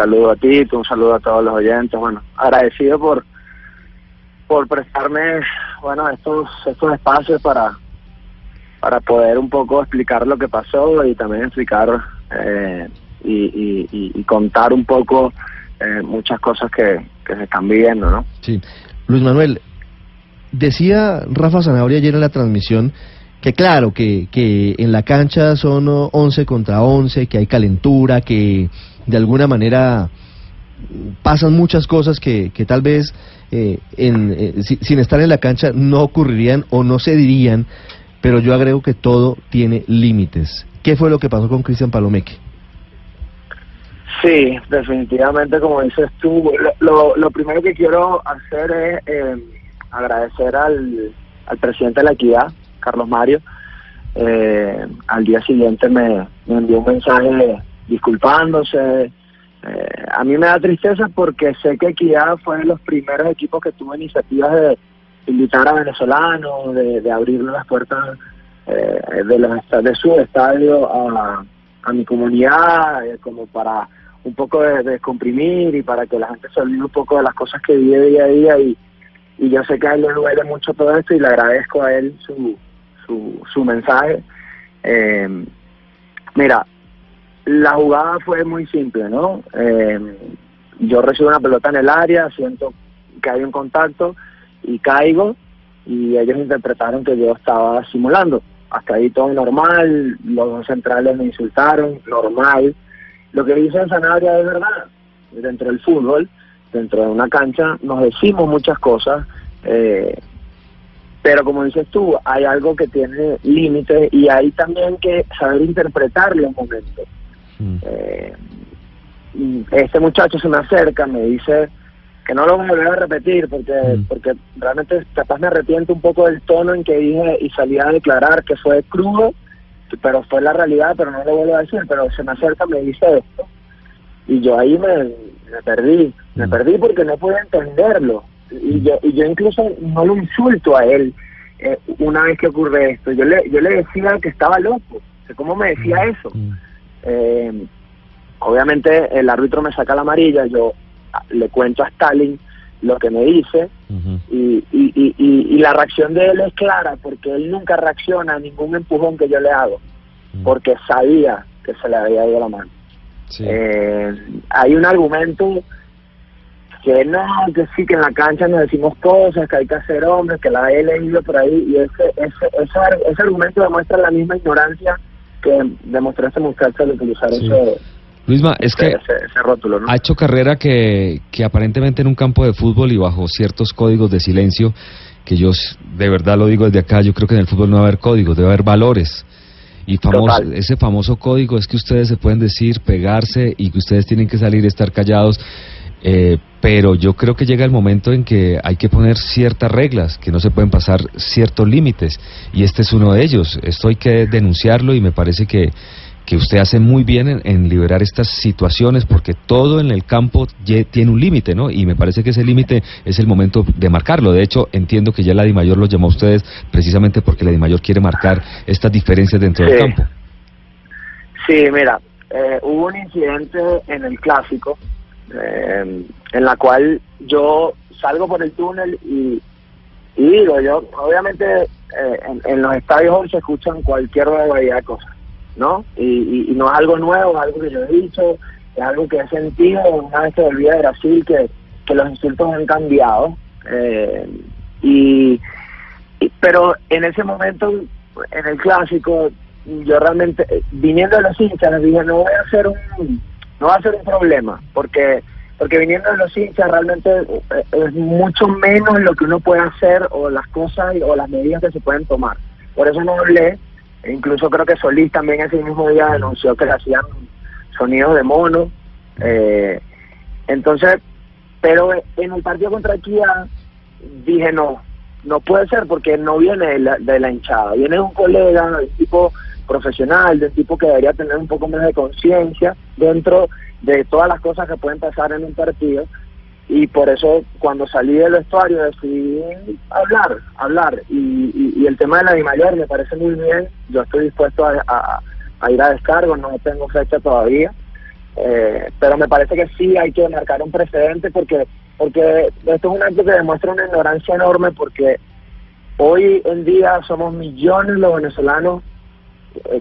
saludo a ti, un saludo a todos los oyentes. Bueno, agradecido por por prestarme, bueno, estos estos espacios para para poder un poco explicar lo que pasó y también explicar eh, y, y, y, contar un poco eh, muchas cosas que, se están viviendo, ¿no? Sí. Luis Manuel, decía Rafa Zanabria ayer en la transmisión que claro, que, que en la cancha son 11 contra 11, que hay calentura, que de alguna manera pasan muchas cosas que, que tal vez eh, en, eh, sin estar en la cancha no ocurrirían o no se dirían, pero yo agrego que todo tiene límites. ¿Qué fue lo que pasó con Cristian Palomeque? Sí, definitivamente, como dices tú, lo, lo primero que quiero hacer es eh, agradecer al, al presidente de la equidad, Carlos Mario. Eh, al día siguiente me, envió un mensaje disculpándose. Eh, a mí me da tristeza porque sé que Equidad fue de los primeros equipos que tuvo iniciativas de invitar a venezolanos, de, de abrir las puertas eh, de, los, de su estadio a, mi comunidad, eh, como para un poco de, descomprimir y para que la gente se olvide un poco de las cosas que vive día a día y, y yo sé que a él le duele mucho todo esto y le agradezco a él su, su, mensaje. Eh, mira, la jugada fue muy simple, ¿no? Eh, yo recibo una pelota en el área, siento que hay un contacto y caigo y ellos interpretaron que yo estaba simulando. Hasta ahí todo normal, los dos centrales me insultaron, normal. Lo que dice Sanabria es verdad. Dentro del fútbol, dentro de una cancha, nos decimos muchas cosas, eh, pero como dices tú, hay algo que tiene límites y hay también que saber interpretarlo un momento. Eh, este muchacho se me acerca, me dice que no lo voy a volver a repetir porque Mm. porque realmente capaz me arrepiento un poco del tono en que dije y salí a declarar que fue crudo, pero fue la realidad, pero no lo vuelvo a decir, pero se me acerca me dice esto y yo ahí me, me perdí, me Mm. perdí porque no pude entenderlo y yo y yo incluso no lo insulto a él eh, una vez que ocurre esto, yo le yo le decía que estaba loco, ¿cómo me decía eso? Mm. Eh, obviamente el árbitro me saca la amarilla, yo le cuento a Stalin lo que me dice Ujú. y, y, y, y- y la reacción de él es clara porque él nunca reacciona a ningún empujón que yo le hago Mm. porque sabía que se le había ido la mano. Sí. Eh, hay un argumento que no, que sí, que en la cancha nos decimos cosas, que hay que hacer hombres, que la he leído por ahí, y ese, ese, ese, ar- ese argumento demuestra la misma ignorancia que demostró este muchacho al utilizar Sí. ese, Luisma, es que ese, ese rótulo, ¿no? ha hecho carrera que, que aparentemente en un campo de fútbol y bajo ciertos códigos de silencio, que yo de verdad lo digo desde acá, yo creo que en el fútbol no va a haber códigos, debe haber valores. Y famoso, ese famoso código es que ustedes se pueden decir, pegarse y que ustedes tienen que salir y estar callados. eh, pero yo creo que llega el momento en que hay que poner ciertas reglas, que no se pueden pasar ciertos límites. Y este es uno de ellos. Esto hay que denunciarlo y me parece que, que usted hace muy bien en, en liberar estas situaciones porque todo en el campo tiene un límite, ¿no? Y me parece que ese límite es el momento de marcarlo. De hecho, entiendo que ya la Dimayor lo llamó a ustedes precisamente porque la Dimayor quiere marcar estas diferencias dentro del campo. Sí, mira, eh, hubo un incidente en el clásico eh, en la cual yo salgo por el túnel y, y digo, yo, obviamente eh, en, los estadios hoy se escuchan cualquier variedad de cosas, ¿no? Y, no es algo nuevo, es algo que yo he dicho, es algo que he sentido una vez que volví a Brasil, que, que los insultos han cambiado. eh, y, pero en ese momento, en el clásico, yo realmente, viniendo de los hinchas, dije, no voy a hacer un, no va a ser un problema, porque porque viniendo de los hinchas realmente eh, es mucho menos lo que uno puede hacer o las cosas o las medidas que se pueden tomar. Por eso no hablé E incluso creo que Solís también ese mismo día denunció que le hacían sonidos de mono. Eh, entonces, pero en el partido contra Kia dije no, no puede ser porque no viene de la, de la hinchada, viene un colega, tipo profesional, de tipo que debería tener un poco más de conciencia dentro de todas las cosas que pueden pasar en un partido. Y por eso cuando salí del vestuario decidí hablar, hablar. Y, el tema de la Di Mayor me parece muy bien, yo estoy dispuesto a, ir a descargo, no tengo fecha todavía, eh, pero me parece que sí hay que marcar un precedente porque porque esto es un acto que demuestra una ignorancia enorme porque hoy en día somos millones los venezolanos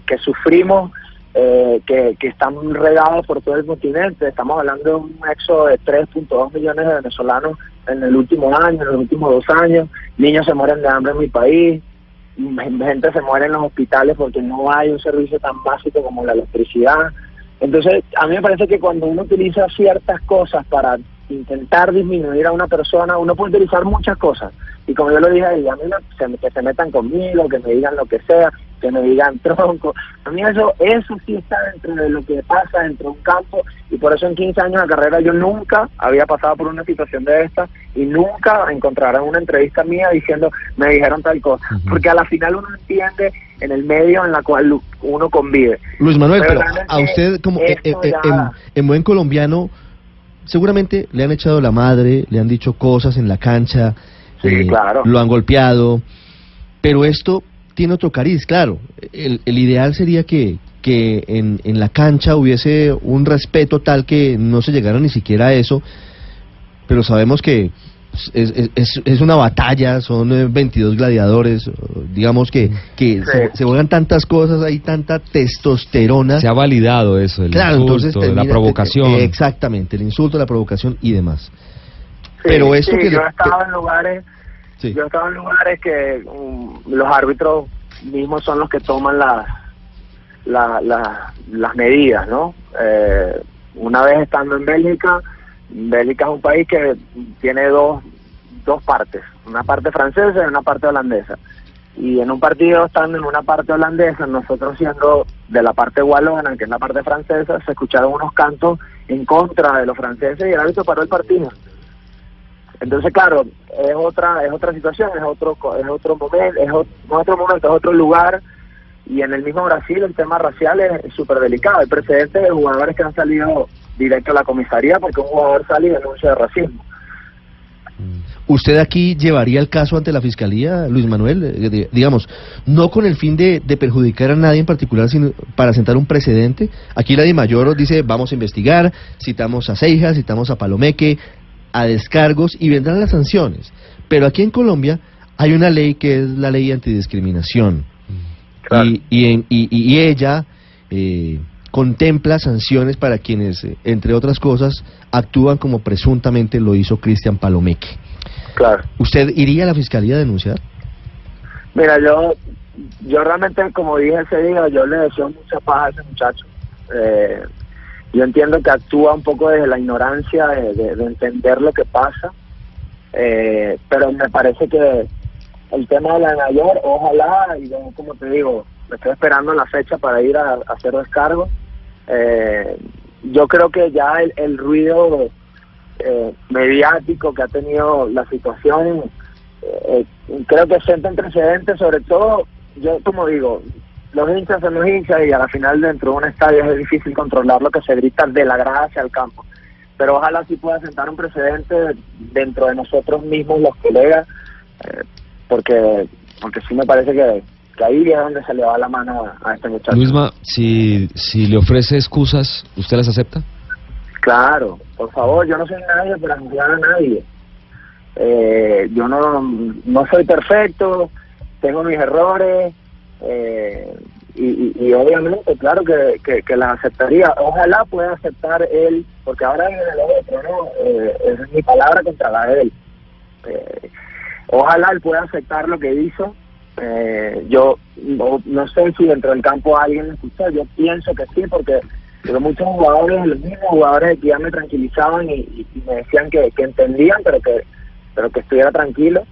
que sufrimos, eh, que, que están regados por todo el continente. Estamos hablando de un éxodo de 3.2 millones de venezolanos en el último año, en los últimos dos años. Niños se mueren de hambre en mi país, gente se muere en los hospitales porque no hay un servicio tan básico como la electricidad. Entonces, a mí me parece que cuando uno utiliza ciertas cosas para intentar disminuir a una persona, uno puede utilizar muchas cosas. Y como yo lo dije a mí no, se, que se metan conmigo, que me digan lo que sea, que me digan tronco. A mí eso, eso sí está dentro de lo que pasa dentro de un campo y por eso en 15 años de carrera yo nunca había pasado por una situación de esta y nunca encontrarán una entrevista mía diciendo me dijeron tal cosa. Uh -huh. Porque a la final uno entiende en el medio en la cual uno convive. Luis Manuel, pero, pero a usted como eh, eh, ya... en, en buen colombiano seguramente le han echado la madre, le han dicho cosas en la cancha, sí, eh, claro. lo han golpeado, pero esto tiene otro cariz, claro. El, el ideal sería que, que en, en, la cancha hubiese un respeto tal que no se llegara ni siquiera a eso, pero sabemos que es, es, es una batalla, son 22 gladiadores, digamos que, que sí. se, se, juegan tantas cosas, hay tanta testosterona. Se ha validado eso, el claro, insulto, entonces termina, la provocación. Te, exactamente, el insulto, la provocación y demás. Sí, Pero eso sí, que yo he estado en lugares, yo he estado en lugares que um, los árbitros mismos son los que toman las la, la, las medidas, ¿no? Eh, una vez estando en Bélgica, Bélgica es un país que tiene dos, dos partes, una parte francesa y una parte holandesa. Y en un partido, estando en una parte holandesa, nosotros siendo de la parte wallona, que es la parte francesa, se escucharon unos cantos en contra de los franceses y el árbitro paró el partido. Entonces, claro, es otra es otra situación, es otro es otro momento, es otro momento, es otro lugar. Y en el mismo Brasil el tema racial es súper delicado. Hay precedentes de jugadores que han salido directo a la comisaría porque un jugador sale y denuncia de racismo. ¿Usted aquí llevaría el caso ante la fiscalía, Luis Manuel? Eh, digamos, no con el fin de, de, perjudicar a nadie en particular, sino para sentar un precedente. Aquí la de Mayor dice, vamos a investigar, citamos a Ceijas, citamos a Palomeque, a descargos y vendrán las sanciones. Pero aquí en Colombia hay una ley que es la ley antidiscriminación. Claro. Y, y, en, y, y, ella eh, contempla sanciones para quienes, eh, entre otras cosas, actúan como presuntamente lo hizo Cristian Palomeque. Claro. ¿Usted iría a la fiscalía a denunciar? Mira, yo yo realmente, como dije ese día, yo le deseo mucha paz a ese muchacho. Eh, yo entiendo que actúa un poco desde la ignorancia de, de, de entender lo que pasa, eh, pero me parece que el tema de la mayor, ojalá, y yo, como te digo, me estoy esperando la fecha para ir a, hacer descargo. Eh, yo creo que ya el, ruido eh, mediático que ha tenido la situación, eh, creo que sienten precedentes, sobre todo, yo como digo, los hinchas son los hinchas y a la final dentro de un estadio es difícil controlar lo que se grita de la grada hacia el campo. Pero ojalá sí pueda sentar un precedente dentro de nosotros mismos, los colegas, eh, porque porque sí me parece que, que, ahí es donde se le va la mano a, a este muchacho. Luisma, si, si le ofrece excusas, ¿usted las acepta? Claro, por favor, yo no soy nadie para juzgar a nadie. Eh, yo no, no soy perfecto, tengo mis errores, eh, y, obviamente, claro que, que, que, las aceptaría. Ojalá pueda aceptar él, porque ahora en el otro, ¿no? Eh, es mi palabra contra la de él. Eh, ojalá él pueda aceptar lo que hizo. Eh, yo no, sé si dentro del campo alguien lo escuchó, yo pienso que sí, porque, muchos jugadores, los mismos jugadores que ya me tranquilizaban y, y me decían que, que, entendían, pero que, pero que estuviera tranquilo.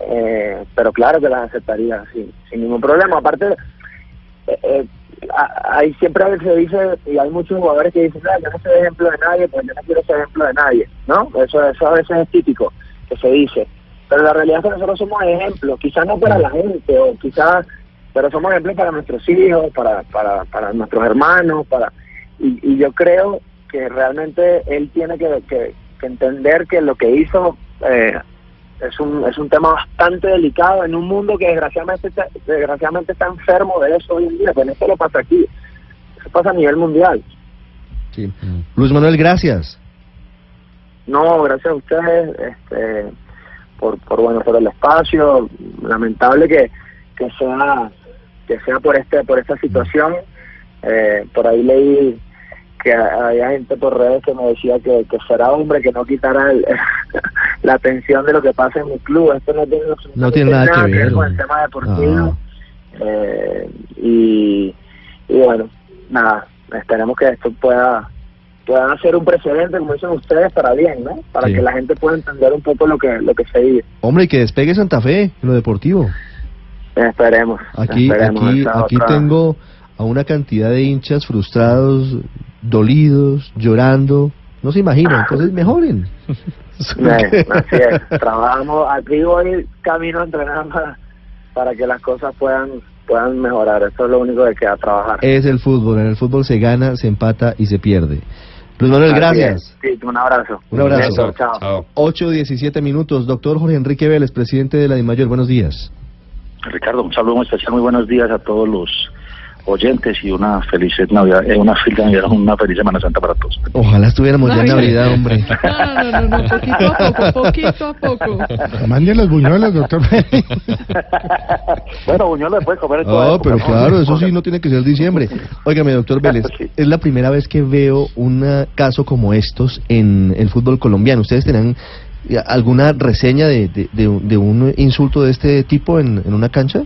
Eh, pero claro que las aceptaría sin, ningún problema. Aparte, eh, eh, hay siempre a veces se dice, y hay muchos jugadores que dicen, "Ah, yo no soy ejemplo de nadie, pues yo no quiero ser ejemplo de nadie, ¿no? Eso, eso a veces es típico que se dice. Pero la realidad es que nosotros somos ejemplos, quizás no para la gente, o quizás, pero somos ejemplos para nuestros hijos, para, para, para nuestros hermanos, para y, y yo creo que realmente él tiene que, que- que entender que lo que hizo eh, es un es un tema bastante delicado en un mundo que desgraciadamente está, desgraciadamente está enfermo de eso hoy en día, pero esto lo pasa aquí, eso pasa a nivel mundial. Sí. Luis Manuel, gracias. No, gracias a ustedes este, por, por bueno por el espacio. Lamentable que, que sea que sea por este por esta situación. Eh, por ahí leí que había gente por redes que me decía que, que será hombre que no quitara el- la atención de lo que pasa en mi club. Esto no tiene, No tiene nada que ver, con el tema deportivo. Ah. Eh, y, y bueno, nada, esperemos que esto pueda puedan hacer un precedente, como dicen ustedes, para bien, ¿no? Para Sí. que la gente pueda entender un poco lo que lo que se vive. Hombre, y que despegue Santa Fe en lo deportivo. Esperemos. Aquí, esperemos aquí, aquí otra- tengo a una cantidad de hinchas frustrados, dolidos, llorando. No se imaginan, entonces mejoren. Eh, así es. Trabajamos, aquí voy camino a entrenar para, para que las cosas puedan puedan mejorar. Eso es lo único que queda trabajar. Es el fútbol, en el fútbol se gana, se empata y se pierde. Luis Manuel, Así gracias. es. Sí, un abrazo. Un abrazo. Chao. Chao. 8, 17 minutos. Doctor Jorge Enrique Vélez, presidente de la DIMAYOR, buenos días. Ricardo, un saludo muy especial, muy buenos días a todos los oyentes y una feliz Navidad, eh, una feliz Navidad, una feliz Semana Santa para todos. Ojalá estuviéramos ya en. Navidad, hombre. No, no, no, no, poquito a poco, poquito a poco. Manden los buñuelos, doctor. bueno, Buñuel le puede comer en toda No, pero claro, eso sí no tiene que ser diciembre. Óigame, doctor Vélez, Sí. es la primera vez que veo un eh, caso como estos en el fútbol colombiano. ¿Ustedes tenían eh, alguna reseña de, de, de un- de un insulto de este tipo en, en una cancha?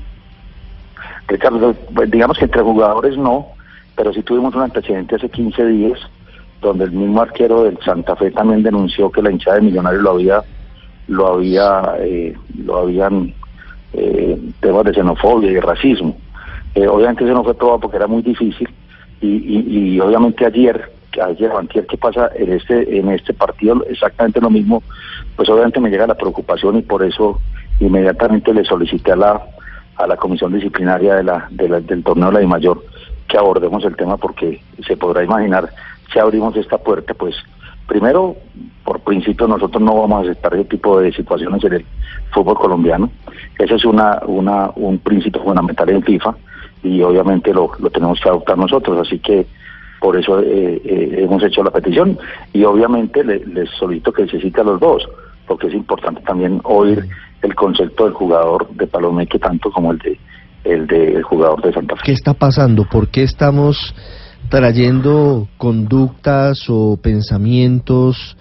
Ricardo, pues, digamos que entre jugadores no, pero sí tuvimos un antecedente hace 15 días donde el mismo arquero del Santa Fe también denunció que la hinchada de Millonarios lo había, lo había, eh, lo habían eh, temas de xenofobia y de racismo. Eh, obviamente eso no fue probado porque era muy difícil y, y, y obviamente ayer, ayer antier que pasa en este en este partido exactamente lo mismo, pues obviamente me llega la preocupación y por eso inmediatamente le solicité a la a la comisión disciplinaria de la, de la- del torneo de la DIMAYOR que abordemos el tema porque se podrá imaginar si abrimos esta puerta pues primero por principio nosotros no vamos a aceptar ese tipo de situaciones en el fútbol colombiano. Ese es una, una un principio fundamental en FIFA y obviamente lo, lo tenemos que adoptar nosotros. Así que por eso eh, eh, hemos hecho la petición y obviamente le- les solicito que se cite a los dos porque es importante también oír el concepto del jugador de Palomeque tanto como el de el del jugador de Santa Fe. ¿Qué está pasando? ¿Por qué estamos trayendo conductas o pensamientos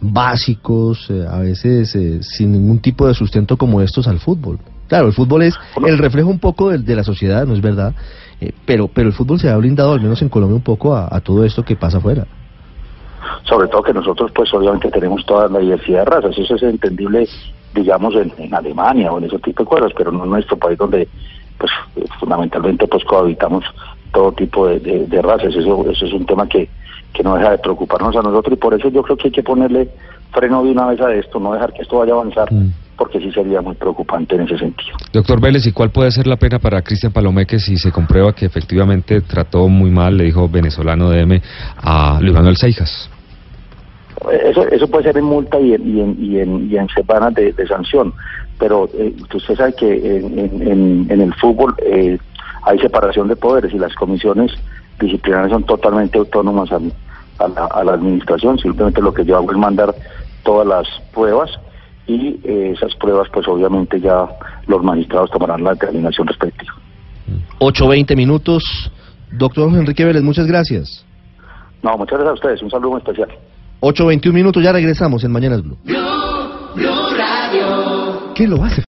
básicos, eh, a veces eh, sin ningún tipo de sustento como estos al fútbol? Claro, el fútbol es el reflejo un poco de, de la sociedad, ¿no es verdad? Eh, pero, pero el fútbol se ha blindado, al menos en Colombia, un poco a, a todo esto que pasa afuera. Sobre todo que nosotros pues obviamente tenemos toda la diversidad de razas, eso es entendible digamos en, en Alemania o en ese tipo de cosas, pero no en nuestro país donde pues fundamentalmente pues cohabitamos todo tipo de, de- de razas, eso, eso es un tema que, que no deja de preocuparnos a nosotros y por eso yo creo que hay que ponerle freno de una vez a esto, no dejar que esto vaya a avanzar, Mm. Porque sí sería muy preocupante en ese sentido. Doctor Vélez, ¿y cuál puede ser la pena para Cristian Palomeque si se comprueba que efectivamente trató muy mal, le dijo venezolano DM a Luis Manuel Seijas? Eso, eso puede ser en multa y en, y en, y en, y en semanas de, de sanción, pero eh, usted sabe que en, en- el fútbol eh, hay separación de poderes y las comisiones disciplinarias son totalmente autónomas al- a, la, a la administración, simplemente lo que yo hago es mandar todas las pruebas y eh, esas pruebas pues obviamente ya los magistrados tomarán la determinación respectiva. 8.20 minutos. Doctor Enrique Vélez, muchas gracias. No, muchas gracias a ustedes, un saludo muy especial. 8.21 minutos, ya regresamos en Mañanas Blue. ¿Qué lo hace?